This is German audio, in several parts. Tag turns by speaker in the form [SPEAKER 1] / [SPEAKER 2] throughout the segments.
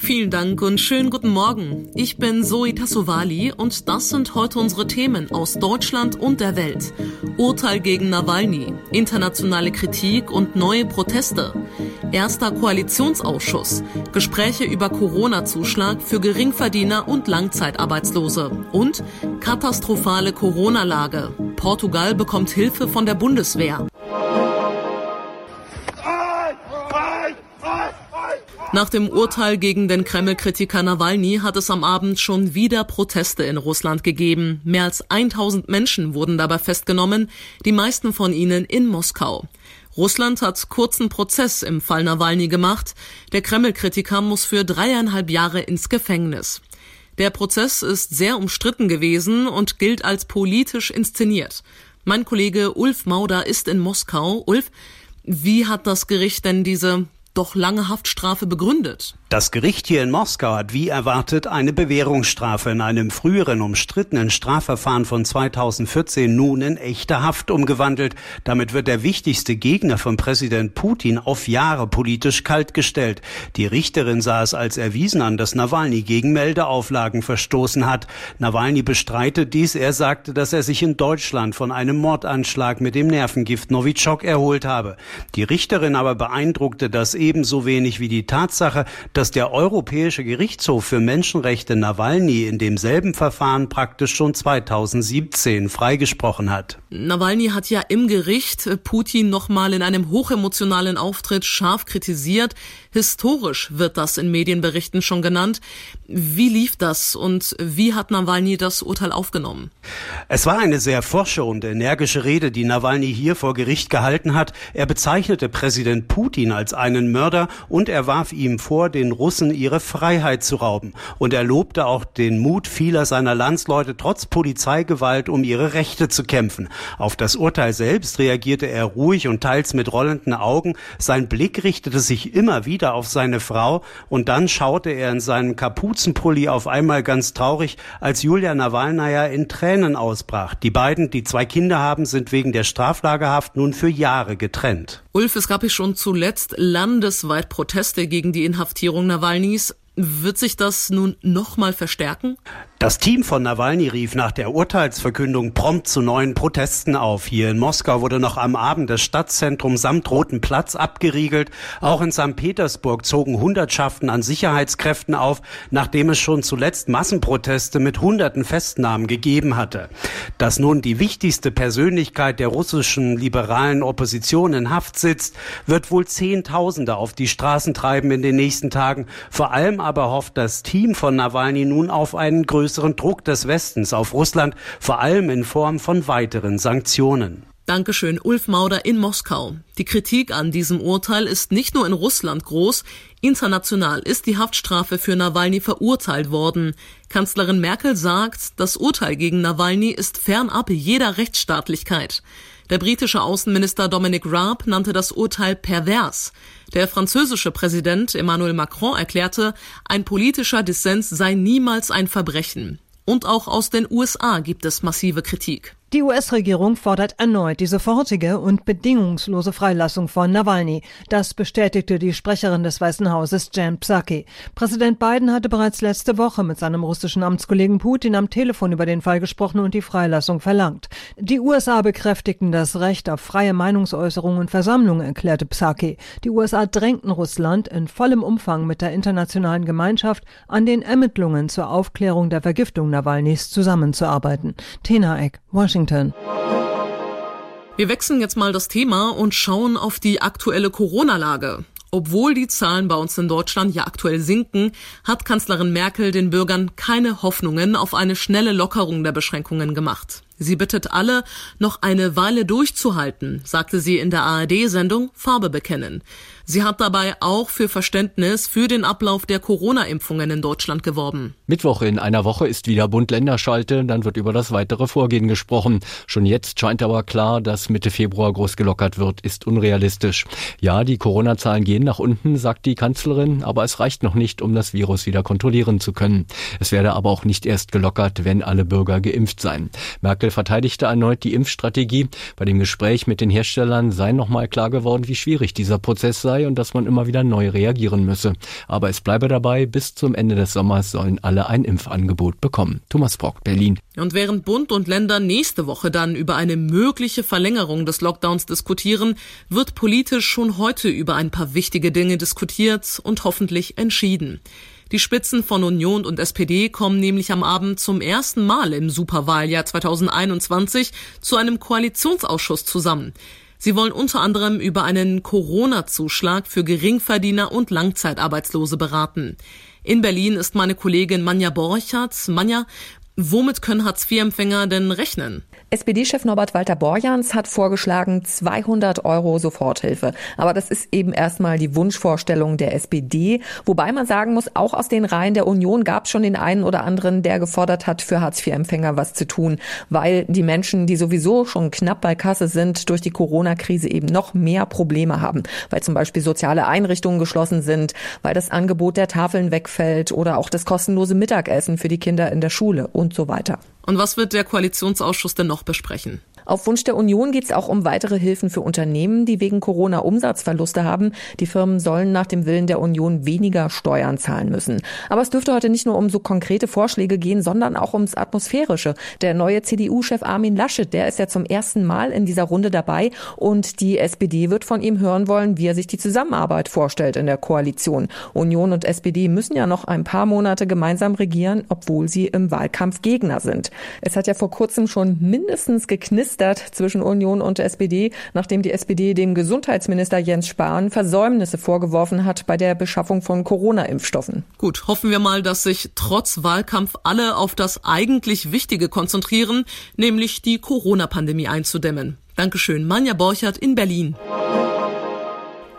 [SPEAKER 1] Vielen Dank und schönen guten Morgen. Ich bin Zoe Tassovali und das sind heute unsere Themen aus Deutschland und der Welt. Urteil gegen Nawalny, internationale Kritik und neue Proteste. Erster Koalitionsausschuss, Gespräche über Corona-Zuschlag für Geringverdiener und Langzeitarbeitslose und katastrophale Corona-Lage. Portugal bekommt Hilfe von der Bundeswehr. Nach dem Urteil gegen den Kreml-Kritiker Nawalny hat es am Abend schon wieder Proteste in Russland gegeben. Mehr als 1000 Menschen wurden dabei festgenommen, die meisten von ihnen in Moskau. Russland hat kurzen Prozess im Fall Nawalny gemacht. Der Kreml-Kritiker muss für dreieinhalb Jahre ins Gefängnis. Der Prozess ist sehr umstritten gewesen und gilt als politisch inszeniert. Mein Kollege Ulf Mauder ist in Moskau. Ulf, wie hat das Gericht denn diese doch lange Haftstrafe begründet.
[SPEAKER 2] Das Gericht hier in Moskau hat wie erwartet eine Bewährungsstrafe in einem früheren umstrittenen Strafverfahren von 2014 nun in echte Haft umgewandelt. Damit wird der wichtigste Gegner von Präsident Putin auf Jahre politisch kaltgestellt. Die Richterin sah es als erwiesen an, dass Nawalny gegen Meldeauflagen verstoßen hat. Nawalny bestreitet dies. Er sagte, dass er sich in Deutschland von einem Mordanschlag mit dem Nervengift Novichok erholt habe. Die Richterin aber beeindruckte das ebenso wenig wie die Tatsache, dass der Europäische Gerichtshof für Menschenrechte Nawalny in demselben Verfahren praktisch schon 2017 freigesprochen hat.
[SPEAKER 1] Nawalny hat ja im Gericht Putin nochmal in einem hochemotionalen Auftritt scharf kritisiert. Historisch wird das in Medienberichten schon genannt. Wie lief das und wie hat Nawalny das Urteil aufgenommen?
[SPEAKER 2] Es war eine sehr forsche und energische Rede, die Nawalny hier vor Gericht gehalten hat. Er bezeichnete Präsident Putin als einen Mörder und er warf ihm vor, den Russen ihre Freiheit zu rauben. Und er lobte auch den Mut vieler seiner Landsleute, trotz Polizeigewalt um ihre Rechte zu kämpfen. Auf das Urteil selbst reagierte er ruhig und teils mit rollenden Augen. Sein Blick richtete sich immer wieder auf seine Frau und dann schaute er in seinen Kapuzenpulli auf einmal ganz traurig, als Julia Nawalnaja in Tränen ausbrach. Die beiden, die zwei Kinder haben, sind wegen der Straflagerhaft nun für Jahre getrennt.
[SPEAKER 1] Ulf, es gab ja schon zuletzt landesweit Proteste gegen die Inhaftierung Nawalnys. Wird sich das nun nochmal verstärken?
[SPEAKER 2] Das Team von Nawalny rief nach der Urteilsverkündung prompt zu neuen Protesten auf. Hier in Moskau wurde noch am Abend das Stadtzentrum samt Roten Platz abgeriegelt. Auch in St. Petersburg zogen Hundertschaften an Sicherheitskräften auf, nachdem es schon zuletzt Massenproteste mit hunderten Festnahmen gegeben hatte. Dass nun die wichtigste Persönlichkeit der russischen liberalen Opposition in Haft sitzt, wird wohl Zehntausende auf die Straßen treiben in den nächsten Tagen. Vor allem aber hofft das Team von Nawalny nun auf einen größeren Druck des Westens auf Russland, vor allem in Form von weiteren Sanktionen.
[SPEAKER 1] Dankeschön, Ulf Mauder in Moskau. Die Kritik an diesem Urteil ist nicht nur in Russland groß, international ist die Haftstrafe für Nawalny verurteilt worden. Kanzlerin Merkel sagt, das Urteil gegen Nawalny ist fernab jeder Rechtsstaatlichkeit. Der britische Außenminister Dominic Raab nannte das Urteil pervers. Der französische Präsident Emmanuel Macron erklärte, ein politischer Dissens sei niemals ein Verbrechen. Und auch aus den USA gibt es massive Kritik.
[SPEAKER 3] Die US-Regierung fordert erneut die sofortige und bedingungslose Freilassung von Nawalny. Das bestätigte die Sprecherin des Weißen Hauses Jan Psaki. Präsident Biden hatte bereits letzte Woche mit seinem russischen Amtskollegen Putin am Telefon über den Fall gesprochen und die Freilassung verlangt. Die USA bekräftigten das Recht auf freie Meinungsäußerung und Versammlung, erklärte Psaki. Die USA drängten Russland in vollem Umfang mit der internationalen Gemeinschaft an den Ermittlungen zur Aufklärung der Vergiftung Nawalnys zusammenzuarbeiten. Tena Eck, Washington. Washington.
[SPEAKER 1] Wir wechseln jetzt mal das Thema und schauen auf die aktuelle Corona-Lage. Obwohl die Zahlen bei uns in Deutschland ja aktuell sinken, hat Kanzlerin Merkel den Bürgern keine Hoffnungen auf eine schnelle Lockerung der Beschränkungen gemacht. Sie bittet alle, noch eine Weile durchzuhalten, sagte sie in der ARD-Sendung Farbe bekennen. Sie hat dabei auch für Verständnis für den Ablauf der Corona-Impfungen in Deutschland geworben.
[SPEAKER 4] Mittwoch in einer Woche ist wieder Bund-Länder-Schalte, dann wird über das weitere Vorgehen gesprochen. Schon jetzt scheint aber klar, dass Mitte Februar groß gelockert wird, ist unrealistisch. Ja, die Corona-Zahlen gehen nach unten, sagt die Kanzlerin, aber es reicht noch nicht, um das Virus wieder kontrollieren zu können. Es werde aber auch nicht erst gelockert, wenn alle Bürger geimpft seien. Merkel verteidigte erneut die Impfstrategie. Bei dem Gespräch mit den Herstellern sei nochmal klar geworden, wie schwierig dieser Prozess sei sei und dass man immer wieder neu reagieren müsse. Aber es bleibe dabei, bis zum Ende des Sommers sollen alle ein Impfangebot bekommen. Thomas Brock, Berlin.
[SPEAKER 1] Und während Bund und Länder nächste Woche dann über eine mögliche Verlängerung des Lockdowns diskutieren, wird politisch schon heute über ein paar wichtige Dinge diskutiert und hoffentlich entschieden. Die Spitzen von Union und SPD kommen nämlich am Abend zum ersten Mal im Superwahljahr 2021 zu einem Koalitionsausschuss zusammen. Sie wollen unter anderem über einen Corona-Zuschlag für Geringverdiener und Langzeitarbeitslose beraten. In Berlin ist meine Kollegin Manja Borchardt. Manja, womit können Hartz-IV-Empfänger denn rechnen?
[SPEAKER 5] SPD-Chef Norbert Walter Borjans hat vorgeschlagen 200 Euro Soforthilfe. Aber das ist eben erstmal die Wunschvorstellung der SPD. Wobei man sagen muss, auch aus den Reihen der Union gab es schon den einen oder anderen, der gefordert hat, für Hartz-IV-Empfänger was zu tun, weil die Menschen, die sowieso schon knapp bei Kasse sind, durch die Corona-Krise eben noch mehr Probleme haben, weil zum Beispiel soziale Einrichtungen geschlossen sind, weil das Angebot der Tafeln wegfällt oder auch das kostenlose Mittagessen für die Kinder in der Schule und so weiter.
[SPEAKER 1] Und was wird der Koalitionsausschuss denn noch besprechen?
[SPEAKER 5] Auf Wunsch der Union geht es auch um weitere Hilfen für Unternehmen, die wegen Corona Umsatzverluste haben. Die Firmen sollen nach dem Willen der Union weniger Steuern zahlen müssen. Aber es dürfte heute nicht nur um so konkrete Vorschläge gehen, sondern auch ums Atmosphärische. Der neue CDU-Chef Armin Laschet, der ist ja zum ersten Mal in dieser Runde dabei und die SPD wird von ihm hören wollen, wie er sich die Zusammenarbeit vorstellt in der Koalition. Union und SPD müssen ja noch ein paar Monate gemeinsam regieren, obwohl sie im Wahlkampf Gegner sind. Es hat ja vor kurzem schon mindestens geknistert geknistert zwischen Union und SPD, nachdem die SPD dem Gesundheitsminister Jens Spahn Versäumnisse vorgeworfen hat bei der Beschaffung von Corona-Impfstoffen.
[SPEAKER 1] Gut, hoffen wir mal, dass sich trotz Wahlkampf alle auf das eigentlich Wichtige konzentrieren, nämlich die Corona-Pandemie einzudämmen. Dankeschön, Manja Borchert in Berlin.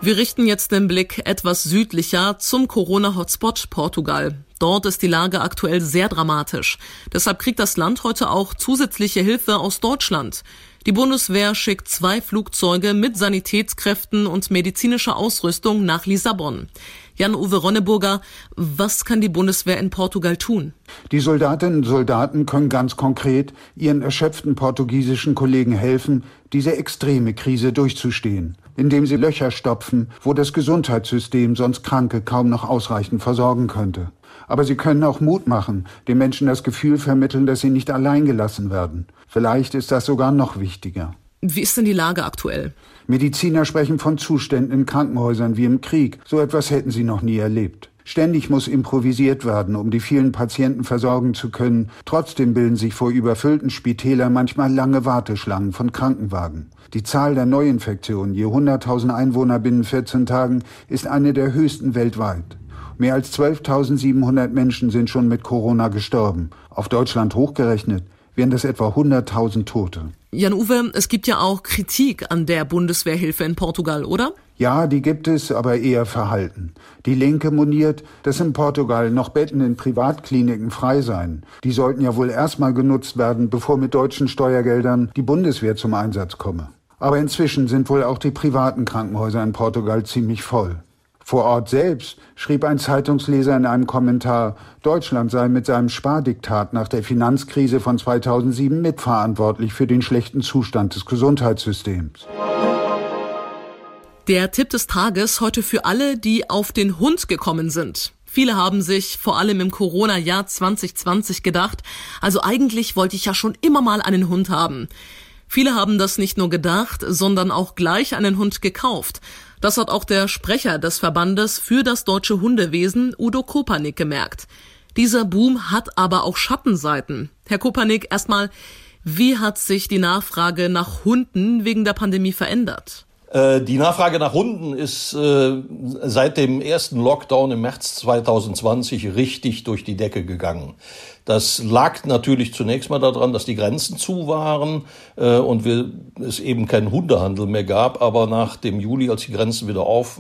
[SPEAKER 1] Wir richten jetzt den Blick etwas südlicher zum Corona-Hotspot Portugal. Dort ist die Lage aktuell sehr dramatisch. Deshalb kriegt das Land heute auch zusätzliche Hilfe aus Deutschland. Die Bundeswehr schickt zwei Flugzeuge mit Sanitätskräften und medizinischer Ausrüstung nach Lissabon. Jan-Uwe Ronneburger, was kann die Bundeswehr in Portugal tun?
[SPEAKER 6] Die Soldatinnen und Soldaten können ganz konkret ihren erschöpften portugiesischen Kollegen helfen, diese extreme Krise durchzustehen, indem sie Löcher stopfen, wo das Gesundheitssystem sonst Kranke kaum noch ausreichend versorgen könnte. Aber sie können auch Mut machen, den Menschen das Gefühl vermitteln, dass sie nicht allein gelassen werden. Vielleicht ist das sogar noch wichtiger.
[SPEAKER 1] Wie ist denn die Lage aktuell?
[SPEAKER 6] Mediziner sprechen von Zuständen in Krankenhäusern wie im Krieg. So etwas hätten sie noch nie erlebt. Ständig muss improvisiert werden, um die vielen Patienten versorgen zu können. Trotzdem bilden sich vor überfüllten Spitälern manchmal lange Warteschlangen von Krankenwagen. Die Zahl der Neuinfektionen je 100.000 Einwohner binnen 14 Tagen ist eine der höchsten weltweit. Mehr als 12.700 Menschen sind schon mit Corona gestorben. Auf Deutschland hochgerechnet wären das etwa 100.000 Tote.
[SPEAKER 1] Jan-Uwe, es gibt ja auch Kritik an der Bundeswehrhilfe in Portugal, oder?
[SPEAKER 6] Ja, die gibt es, aber eher verhalten. Die Linke moniert, dass in Portugal noch Betten in Privatkliniken frei seien. Die sollten ja wohl erstmal genutzt werden, bevor mit deutschen Steuergeldern die Bundeswehr zum Einsatz komme. Aber inzwischen sind wohl auch die privaten Krankenhäuser in Portugal ziemlich voll. Vor Ort selbst schrieb ein Zeitungsleser in einem Kommentar, Deutschland sei mit seinem Spardiktat nach der Finanzkrise von 2007 mitverantwortlich für den schlechten Zustand des Gesundheitssystems.
[SPEAKER 1] Der Tipp des Tages heute für alle, die auf den Hund gekommen sind. Viele haben sich vor allem im Corona-Jahr 2020 gedacht, also eigentlich wollte ich ja schon immer mal einen Hund haben. Viele haben das nicht nur gedacht, sondern auch gleich einen Hund gekauft. Das hat auch der Sprecher des Verbandes für das deutsche Hundewesen, Udo Kopanik, gemerkt. Dieser Boom hat aber auch Schattenseiten. Herr Kopanik, erstmal, wie hat sich die Nachfrage nach Hunden wegen der Pandemie verändert?
[SPEAKER 7] Äh, die Nachfrage nach Hunden ist äh, seit dem ersten Lockdown im März 2020 richtig durch die Decke gegangen. Das lag natürlich zunächst mal daran, dass die Grenzen zu waren äh, und wir, es eben keinen Hundehandel mehr gab. Aber nach dem Juli, als die Grenzen wieder auf,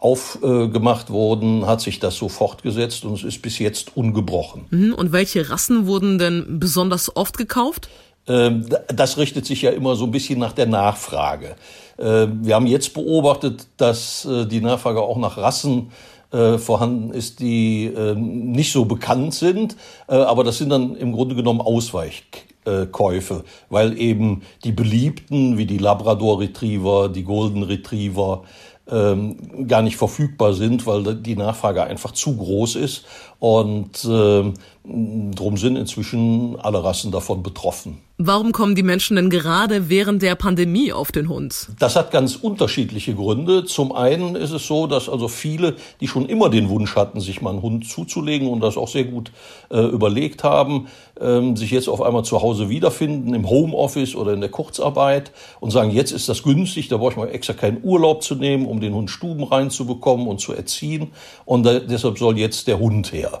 [SPEAKER 7] aufgemacht äh, wurden, hat sich das so fortgesetzt und es ist bis jetzt ungebrochen.
[SPEAKER 1] Mhm. Und welche Rassen wurden denn besonders oft gekauft?
[SPEAKER 7] Ähm, das richtet sich ja immer so ein bisschen nach der Nachfrage. Ähm, wir haben jetzt beobachtet, dass äh, die Nachfrage auch nach Rassen äh, vorhanden ist, die äh, nicht so bekannt sind, äh, aber das sind dann im Grunde genommen Ausweichkäufe, weil eben die beliebten wie die Labrador Retriever, die Golden Retriever ähm, gar nicht verfügbar sind, weil die Nachfrage einfach zu groß ist und äh, drum sind inzwischen alle Rassen davon betroffen.
[SPEAKER 1] Warum kommen die Menschen denn gerade während der Pandemie auf den Hund?
[SPEAKER 7] Das hat ganz unterschiedliche Gründe. Zum einen ist es so, dass also viele, die schon immer den Wunsch hatten, sich mal einen Hund zuzulegen und das auch sehr gut äh, überlegt haben, ähm, sich jetzt auf einmal zu Hause wiederfinden, im Homeoffice oder in der Kurzarbeit und sagen, jetzt ist das günstig, da brauche ich mal extra keinen Urlaub zu nehmen, um den Hund Stuben reinzubekommen und zu erziehen. Und da, deshalb soll jetzt der Hund her.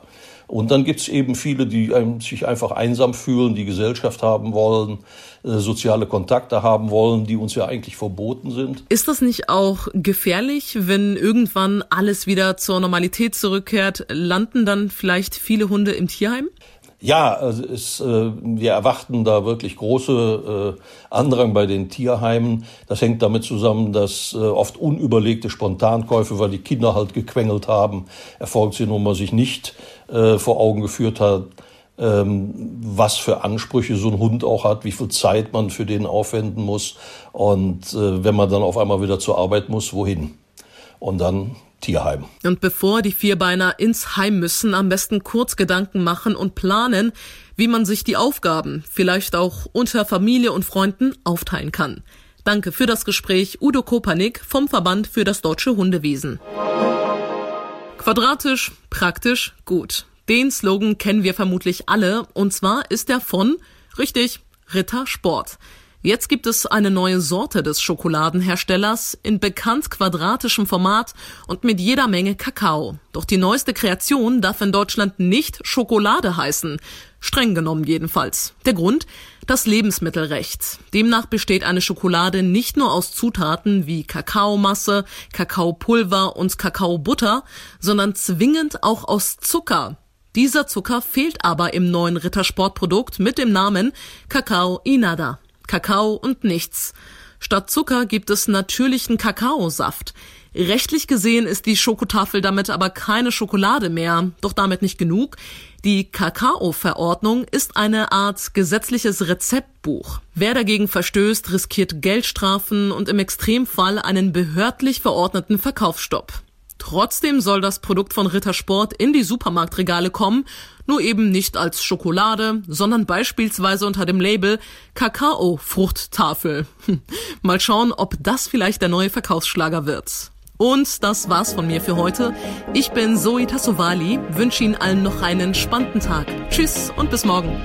[SPEAKER 7] Und dann gibt's eben viele, die sich einfach einsam fühlen, die Gesellschaft haben wollen, äh, soziale Kontakte haben wollen, die uns ja eigentlich verboten sind.
[SPEAKER 1] Ist das nicht auch gefährlich, wenn irgendwann alles wieder zur Normalität zurückkehrt? Landen dann vielleicht viele Hunde im Tierheim?
[SPEAKER 7] Ja, also es, äh, wir erwarten da wirklich große äh, Andrang bei den Tierheimen. Das hängt damit zusammen, dass äh, oft unüberlegte Spontankäufe, weil die Kinder halt gequengelt haben, erfolgt sind und man sich nicht äh, vor Augen geführt hat, ähm, was für Ansprüche so ein Hund auch hat, wie viel Zeit man für den aufwenden muss und äh, wenn man dann auf einmal wieder zur Arbeit muss, wohin? Und dann Tierheim.
[SPEAKER 1] Und bevor die Vierbeiner ins Heim müssen, am besten kurz Gedanken machen und planen, wie man sich die Aufgaben vielleicht auch unter Familie und Freunden aufteilen kann. Danke für das Gespräch Udo Kopanik vom Verband für das deutsche Hundewesen. Quadratisch, praktisch, gut. Den Slogan kennen wir vermutlich alle, und zwar ist er von, richtig, Ritter Sport. Jetzt gibt es eine neue Sorte des Schokoladenherstellers in bekannt quadratischem Format und mit jeder Menge Kakao. Doch die neueste Kreation darf in Deutschland nicht Schokolade heißen. Streng genommen jedenfalls. Der Grund? Das Lebensmittelrecht. Demnach besteht eine Schokolade nicht nur aus Zutaten wie Kakaomasse, Kakaopulver und Kakaobutter, sondern zwingend auch aus Zucker. Dieser Zucker fehlt aber im neuen Rittersportprodukt mit dem Namen Kakao Inada. Kakao und nichts. Statt Zucker gibt es natürlichen Kakaosaft. Rechtlich gesehen ist die Schokotafel damit aber keine Schokolade mehr. Doch damit nicht genug. Die Kakao-Verordnung ist eine Art gesetzliches Rezeptbuch. Wer dagegen verstößt, riskiert Geldstrafen und im Extremfall einen behördlich verordneten Verkaufsstopp. Trotzdem soll das Produkt von Rittersport in die Supermarktregale kommen, nur eben nicht als Schokolade, sondern beispielsweise unter dem Label Kakao-Fruchttafel. Mal schauen, ob das vielleicht der neue Verkaufsschlager wird. Und das war's von mir für heute. Ich bin Zoe Tassovali, wünsche Ihnen allen noch einen entspannten Tag. Tschüss und bis morgen.